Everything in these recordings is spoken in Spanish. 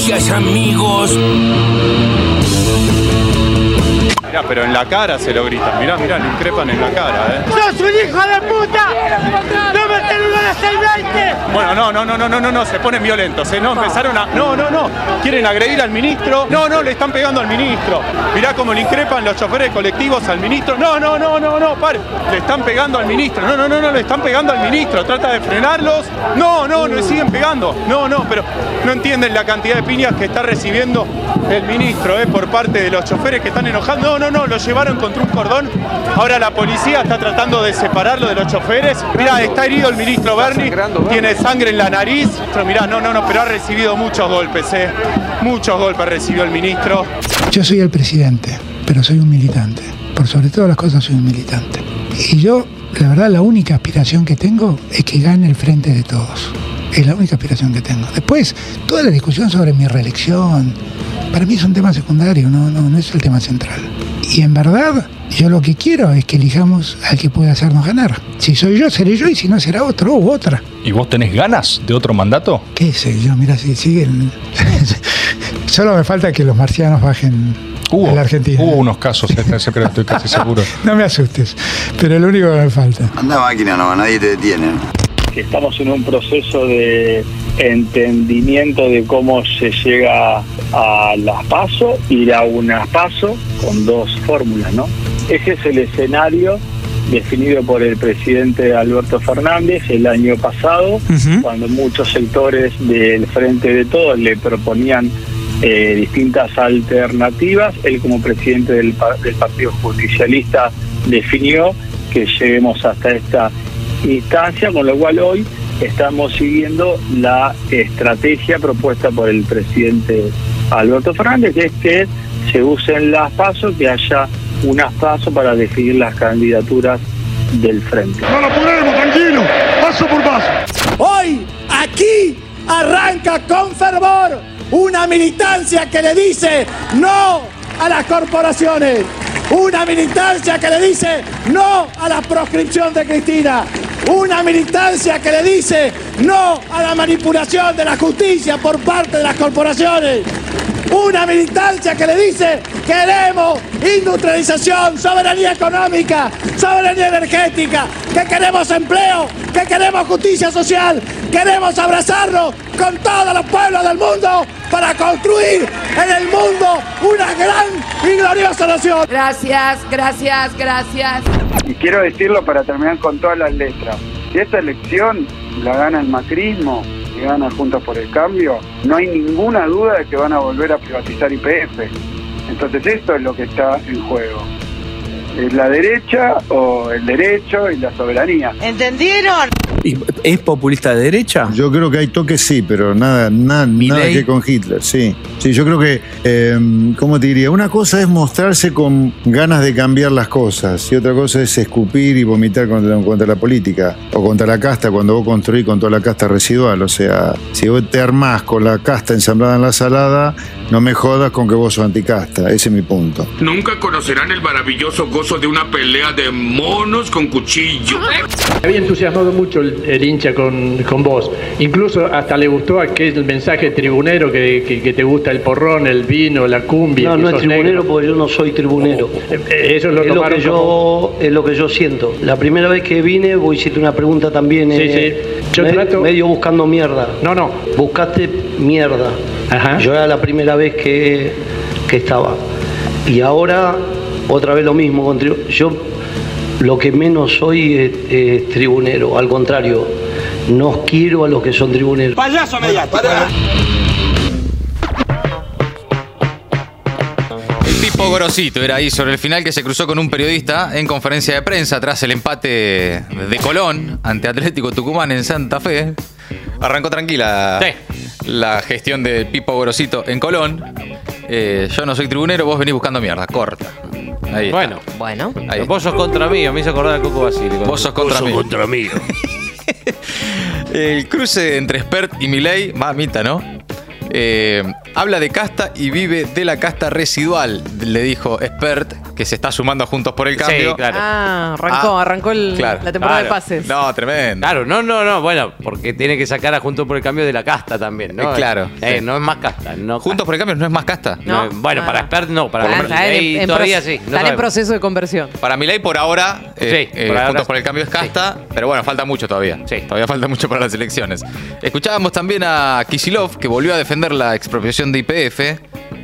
noticias, amigos. Mirá, pero en la cara se lo gritan. Mirá, mirá, le increpan en la cara, ¿eh? ¡Sos un hijo de puta! ¡No me tenés a 620! Bueno, no, no, no, no, no, no, no, se ponen violentos, ¿eh? No, empezaron a... No, no, no, quieren agredir al ministro. No, no, le están pegando al ministro. Mirá cómo le increpan los choferes colectivos al ministro. No, no, no, no, no, pare. Le están pegando al ministro. No, no, no, no, le están pegando al ministro. Trata de frenarlos. No, no, le siguen pegando. No, no, pero no entienden la cantidad de piñas que está recibiendo el ministro, ¿eh? Por parte de los choferes que están enojados. No, no, no, lo llevaron contra un cordón. Ahora la policía está tratando de separarlo de los choferes. Mirá, está herido el ministro Berni. Tiene sangre en la nariz. Pero mirá, no, no, no, pero ha recibido muchos golpes, ¿eh? Muchos golpes recibió el ministro. Yo soy el presidente, pero soy un militante. Por sobre todas las cosas soy un militante. Y yo, la verdad, la única aspiración que tengo es que gane el frente de todos. Es la única aspiración que tengo. Después, toda la discusión sobre mi reelección, para mí es un tema secundario, no, no, no es el tema central. Y en verdad, yo lo que quiero es que elijamos al que pueda hacernos ganar. Si soy yo, seré yo, y si no, será otro u otra. ¿Y vos tenés ganas de otro mandato? ¿Qué sé yo? Mira, si siguen. Solo me falta que los marcianos bajen Hubo, a la Argentina. hubo unos casos, pero estoy casi seguro. No me asustes, pero es lo único que me falta. Anda máquina, no, nadie te detiene. que estamos en un proceso de entendimiento de cómo se llega a las PASO, ir a unas PASO con dos fórmulas, ¿no? Ese es el escenario definido por el presidente Alberto Fernández el año pasado, cuando muchos sectores del Frente de Todos le proponían eh, distintas alternativas. Él como presidente del, del Partido Justicialista definió que lleguemos hasta esta instancia, con lo cual hoy estamos siguiendo la estrategia propuesta por el presidente Alberto Fernández, que es que se usen las pasos, que haya unas pasos para definir las candidaturas del frente. ¡No lo ponemos, tranquilo! ¡Paso por paso! Hoy, aquí, arranca con fervor una militancia que le dice no a las corporaciones. Una militancia que le dice no a la proscripción de Cristina. Una militancia que le dice no a la manipulación de la justicia por parte de las corporaciones. Una militancia que le dice queremos industrialización, soberanía económica, soberanía energética, que queremos empleo, que queremos justicia social, queremos abrazarnos con todos los pueblos del mundo para construir en el mundo una gran y gloriosa nación. Gracias, gracias, gracias. Y quiero decirlo para terminar con todas las letras. Si esta elección la gana el macrismo y gana Juntos por el Cambio, no hay ninguna duda de que van a volver a privatizar IPF. Entonces esto es lo que está en juego. ¿Es la derecha o el derecho y la soberanía? ¿Entendieron? ¿Es populista de derecha? Yo creo que hay toques sí, pero nada, nada, nada que con Hitler, sí. Sí, yo creo que, eh, ¿cómo te diría? Una cosa es mostrarse con ganas de cambiar las cosas y otra cosa es escupir y vomitar contra, contra la política o contra la casta cuando vos construís con toda la casta residual. O sea, si vos te armás con la casta ensamblada en la salada, no me jodas con que vos sos anticasta. Ese es mi punto. Nunca conocerán el maravilloso gozo de una pelea de monos con cuchillo. Había entusiasmado mucho el, el hincha con, con vos. Incluso hasta le gustó aquel mensaje tribunero que, que- que te gusta el porrón, el vino, la cumbia. No, no es tribunero negro. porque yo no soy tribunero. Eh, eh, Eso lo es lo que yo es lo que yo siento. La primera vez que vine, vos hiciste una pregunta también Sí, eh, sí. Yo me- trato- medio buscando mierda. No, no. Buscaste mierda. Ajá. Yo era la primera vez que, que estaba. Y ahora otra vez lo mismo. Yo lo que menos soy es, es tribunero. Al contrario, no quiero a los que son tribuneros. ¡Payaso mediático! El tipo grosito era ahí sobre el final que se cruzó con un periodista en conferencia de prensa tras el empate de Colón ante Atlético Tucumán en Santa Fe. Arrancó tranquila la gestión del Pipo Gorosito en Colón. Eh, yo no soy tribunero, vos venís buscando mierda, corta. Ahí está. Bueno. Bueno. Ahí. Vos sos contra mí, me hizo acordar a Coco Basile. Vos sos contra mí. contra mí. El cruce entre Spert y Milei, mamita, ¿no? Eh, habla de casta y vive de la casta residual, le dijo Spert, que se está sumando a Juntos por el Cambio. Sí, claro. Ah, arrancó, Ah, arrancó el- claro. la temporada Claro. de pases. No, tremendo. Claro, no, no, no, bueno, porque tiene que sacar a Juntos por el Cambio de la casta también, ¿no? Eh, claro, Eh, sí. no es más casta. No Juntos por el Cambio no es más casta. No, No. bueno, para expertos no, para Ah, están en- en todavía proce- sí. no Están en proceso de conversión. Para mi ley por ahora, eh, Sí, eh, por ahora Juntos por el Cambio es casta, pero bueno, falta mucho todavía. Sí. Todavía falta mucho para las elecciones. Escuchábamos también a Kisilov, que volvió a defender la expropiación de IPF.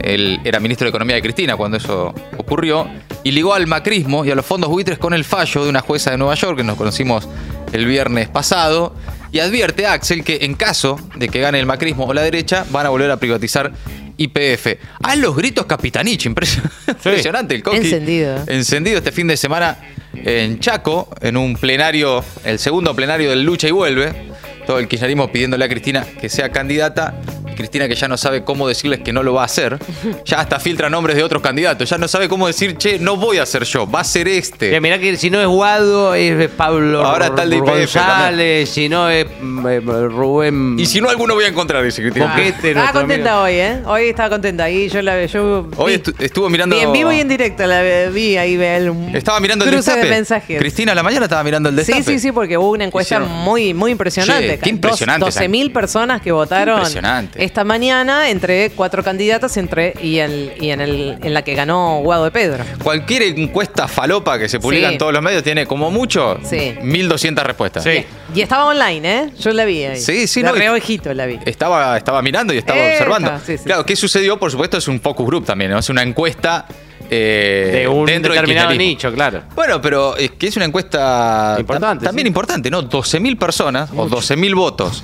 Él era ministro de Economía de Cristina cuando eso ocurrió. Y ligó al macrismo y a los fondos buitres con el fallo de una jueza de Nueva York, que nos conocimos el viernes pasado. Y advierte a Axel que en caso de que gane el macrismo o la derecha, van a volver a privatizar IPF. A los gritos Capitanich, impresionante, el coqui. Encendido. Encendido este fin de semana en Chaco, en un plenario, el segundo plenario del Lucha y Vuelve. Todo el kirchnerismo pidiéndole a Cristina que sea candidata. Cristina que ya no sabe cómo decirles que no lo va a hacer. Ya hasta filtra nombres de otros candidatos. Ya no sabe cómo decir, che, no voy a ser yo, va a ser este. Mirá que si no es Guado, es Pablo Ahora está el de IPF González, si no es eh, Rubén Y si no, alguno voy a encontrar, dice Cristina. Estaba contenta amigo. hoy, ¿eh? Hoy estaba contenta. Ahí yo la yo Hoy estuvo mirando. vi en vivo y en directo la vi ahí Estaba mirando el cruce destape. de mensajes. Cristina a la mañana estaba mirando el destape. Sí, sí, sí, porque hubo una encuesta Hicieron- muy, muy impresionante. Che, qué impresionante esa- 12.000 personas que votaron Impresionante. Esta mañana entre cuatro candidatos entre, y, el, y en, el, en la que ganó Guado de Pedro. Cualquier encuesta falopa que se publica Sí. en todos los medios tiene como mucho Sí. 1200 respuestas. Sí. Y estaba online, ¿eh? Yo la vi ahí. Sí, sí, De no, reojito la vi. Estaba, estaba mirando y estaba observando. sí, sí. Claro, ¿qué sucedió? Por supuesto, es un focus group también, ¿no? Es una encuesta eh, de un dentro determinado nicho, claro. Bueno, pero es que es una encuesta Importante, también sí. importante, ¿no? 12.000 personas o 12.000 votos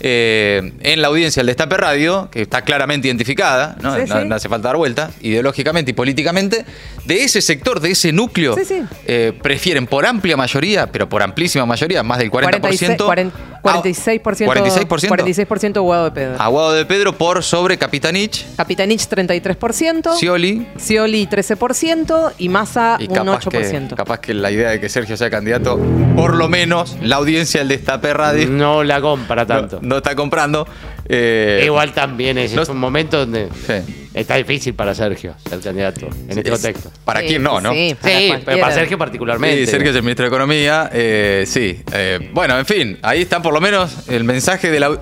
eh, en la audiencia del Destape Radio, que está claramente identificada, ¿no? Sí, no, sí. no hace falta dar vuelta, ideológicamente y políticamente, de ese sector, de ese núcleo, Sí, eh, prefieren por amplia mayoría, pero por amplísima mayoría, más del 40%, 46, 46%, 46%. 46% Guado de Pedro. Aguado de Pedro por sobre Capitanich, Capitanich 33%, Scioli. Scioli 13% y Massa Y un capaz 8%. que, capaz que la idea de que Sergio sea candidato, por lo menos la audiencia del Destape Radio No la compra no, tanto. no está comprando. Eh, Igual también es, no- es un momento donde sí. Está difícil para Sergio ser candidato en este Es- contexto. ¿Para Sí, quién no, no? Sí, para Sí, pero cualquiera. para Sergio particularmente. Sí, Sergio es el ministro de Economía. eh, sí. eh, bueno, en fin, ahí está por lo menos el mensaje de la.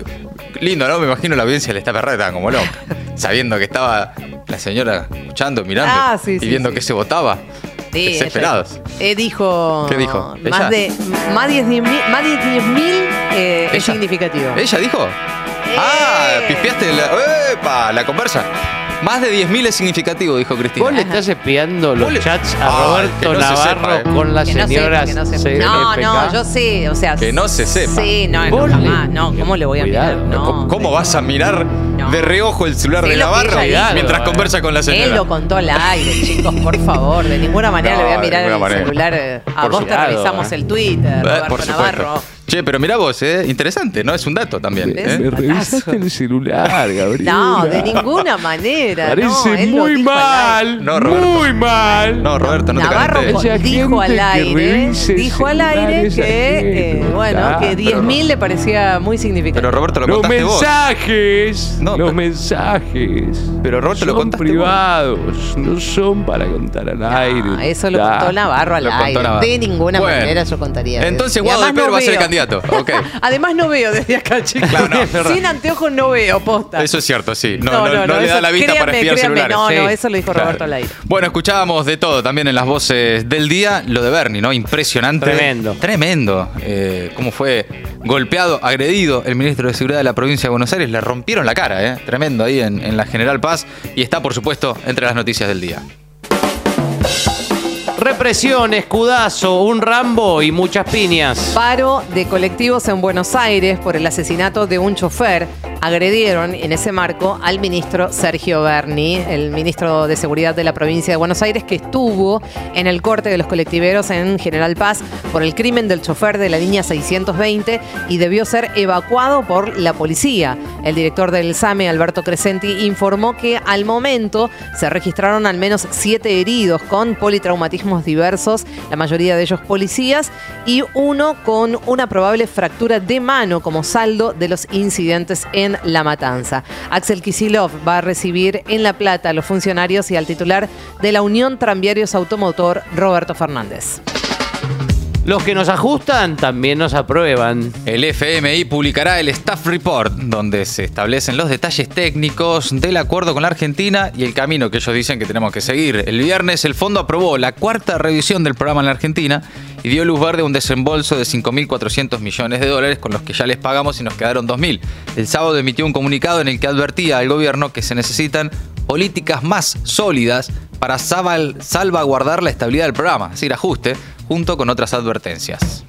Lindo, ¿no? Me imagino la audiencia Destape Radio estaba como loca. sabiendo que estaba la señora escuchando, mirando Ah, sí, y sí, viendo sí. que se votaba. Sí, Desesperados. ella- eh, dijo. ¿Qué dijo? ¿Ella? Más de, más de 10.000 más de 10.000 eh, es ¿Ella? significativo. ¿Ella dijo? Ah, pispeaste la, ¡Epa! la conversa. Más de 10.000 es significativo, dijo Cristina. Vos le estás espiando los le- chats a Roberto que no se Navarro sepa, eh. con la Que no señora sepa, que no sepa. No, no, yo sé, o sea. Que no se sepa. Sí, no, no, jamás. No, ¿cómo le voy a Cuidado, mirar? No, ¿Cómo, cómo de- vas a mirar No. de reojo el celular Sí, de Navarro mientras eh. conversa con la señora? Él lo contó al aire, chicos, por favor. De ninguna manera No, le voy a mirar el manera. celular. eh, A Por vos te revisamos eh. el Twitter, Roberto. Navarro. Che, pero mira vos, eh, interesante, ¿no? Es un dato también. ¿eh? Me revisaste el celular, Gabriel. No, de ninguna manera. no, lo muy mal. No, Roberto. muy mal. No, Roberto, no Navarro te. Esa dijo al aire, dijo al aire que, eh, bueno, claro. que 10.000 le parecía muy significativo. Pero Roberto, lo Los contaste vos. mensajes, No, los pero- mensajes. Pero Roberto, lo son contaste privados, no son para contar al aire. Ah, eso lo Da. contó Navarro al Lo contó aire. Navarro. De ninguna Bueno. manera yo contaría. Entonces Guado de Pedro va a ser el Además no veo desde acá, chicos. Claro, no. Sin anteojos no veo, posta. Eso es cierto, sí. No, no, no le eso- da la vista para créanme, espiar créanme, celulares. No, no, eso lo dijo Claro. Roberto al aire. Bueno, escuchábamos de todo también en las voces del día. Lo de Bernie, ¿no? Impresionante. Tremendo. Tremendo. Eh, cómo fue golpeado, agredido el ministro de Seguridad de la provincia de Buenos Aires. Le rompieron la cara, ¿eh? Tremendo ahí en, en la General Paz. Y está, por supuesto, entre las noticias del día. Represión, escudazo, un Rambo y muchas piñas. Paro de colectivos en Buenos Aires por el asesinato de un chofer. Agredieron en ese marco al ministro Sergio Berni, el ministro de Seguridad de la provincia de Buenos Aires, que estuvo en el corte de los colectiveros en General Paz por el crimen del chofer de la línea 620 y debió ser evacuado por la policía. El director del SAME, Alberto Crescenti, informó que al momento se registraron al menos siete heridos con politraumatismos diversos, la mayoría de ellos policías, y uno con una probable fractura de mano como saldo de los incidentes en La Matanza. Axel Kisilov va a recibir en La Plata a los funcionarios y al titular de la Unión Tranviarios Automotor, Roberto Fernández. Los que nos ajustan también nos aprueban. El FMI publicará el Staff Report, donde se establecen los detalles técnicos del acuerdo con la Argentina y el camino que ellos dicen que tenemos que seguir. El viernes el fondo aprobó la cuarta revisión del programa en la Argentina y dio luz verde a un desembolso de 5.400 millones de dólares con los que ya les pagamos y nos quedaron 2.000. El sábado emitió un comunicado en el que advertía al gobierno que se necesitan políticas más sólidas para salvaguardar la estabilidad del programa, es decir, ajuste, junto con otras advertencias.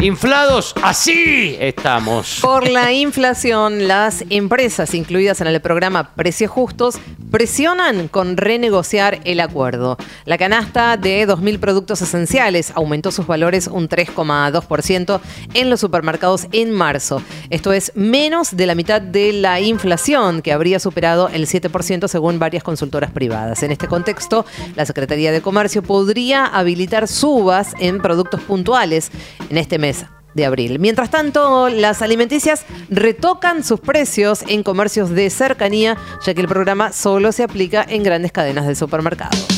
Inflados, así estamos. Por la inflación, las empresas incluidas en el programa Precios Justos presionan con renegociar el acuerdo. La canasta de 2.000 productos esenciales aumentó sus valores un 3,2% en los supermercados en marzo. Esto es menos de la mitad de la inflación que habría superado el 7% según varias consultoras privadas. En este contexto, la Secretaría de Comercio podría habilitar subas en productos puntuales en este mes de abril. Mientras tanto, las alimenticias retocan sus precios en comercios de cercanía, ya que el programa solo se aplica en grandes cadenas de supermercados.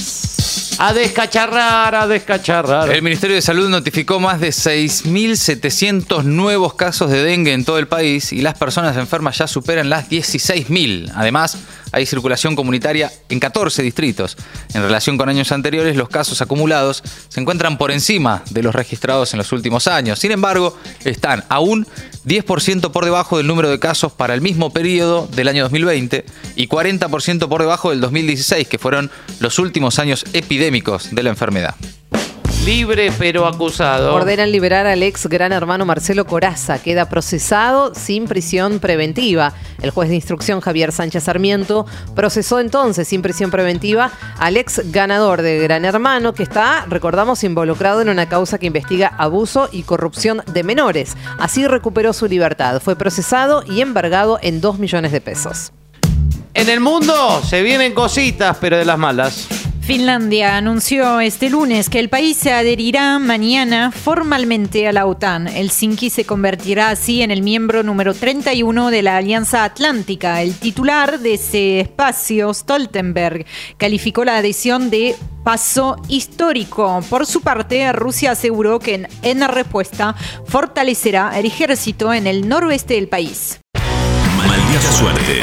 A descacharrar, a descacharrar. El Ministerio de Salud notificó más de 6.700 nuevos casos de dengue en todo el país y las personas enfermas ya superan las 16.000. Además, hay circulación comunitaria en 14 distritos. En relación con años anteriores, los casos acumulados se encuentran por encima de los registrados en los últimos años. Sin embargo, están aún 10% por debajo del número de casos para el mismo periodo del año 2020 y 40% por debajo del 2016, que fueron los últimos años epidémicos de la enfermedad. Libre pero acusado. Ordenan liberar al ex gran hermano Marcelo Coraza. Queda procesado sin prisión preventiva. El juez de instrucción Javier Sánchez Sarmiento procesó entonces sin prisión preventiva al ex ganador de Gran Hermano que está, recordamos, involucrado en una causa que investiga abuso y corrupción de menores. Así recuperó su libertad. Fue procesado y embargado en 2 millones de pesos. En el mundo se vienen cositas, pero de las malas. Finlandia anunció este lunes que el país se adherirá mañana formalmente a la OTAN. Helsinki se convertirá así en el miembro número 31 de la Alianza Atlántica. El titular de ese espacio, Stoltenberg, calificó la adhesión de paso histórico. Por su parte, Rusia aseguró que en, respuesta fortalecerá el ejército en el noroeste del país. Maldita suerte.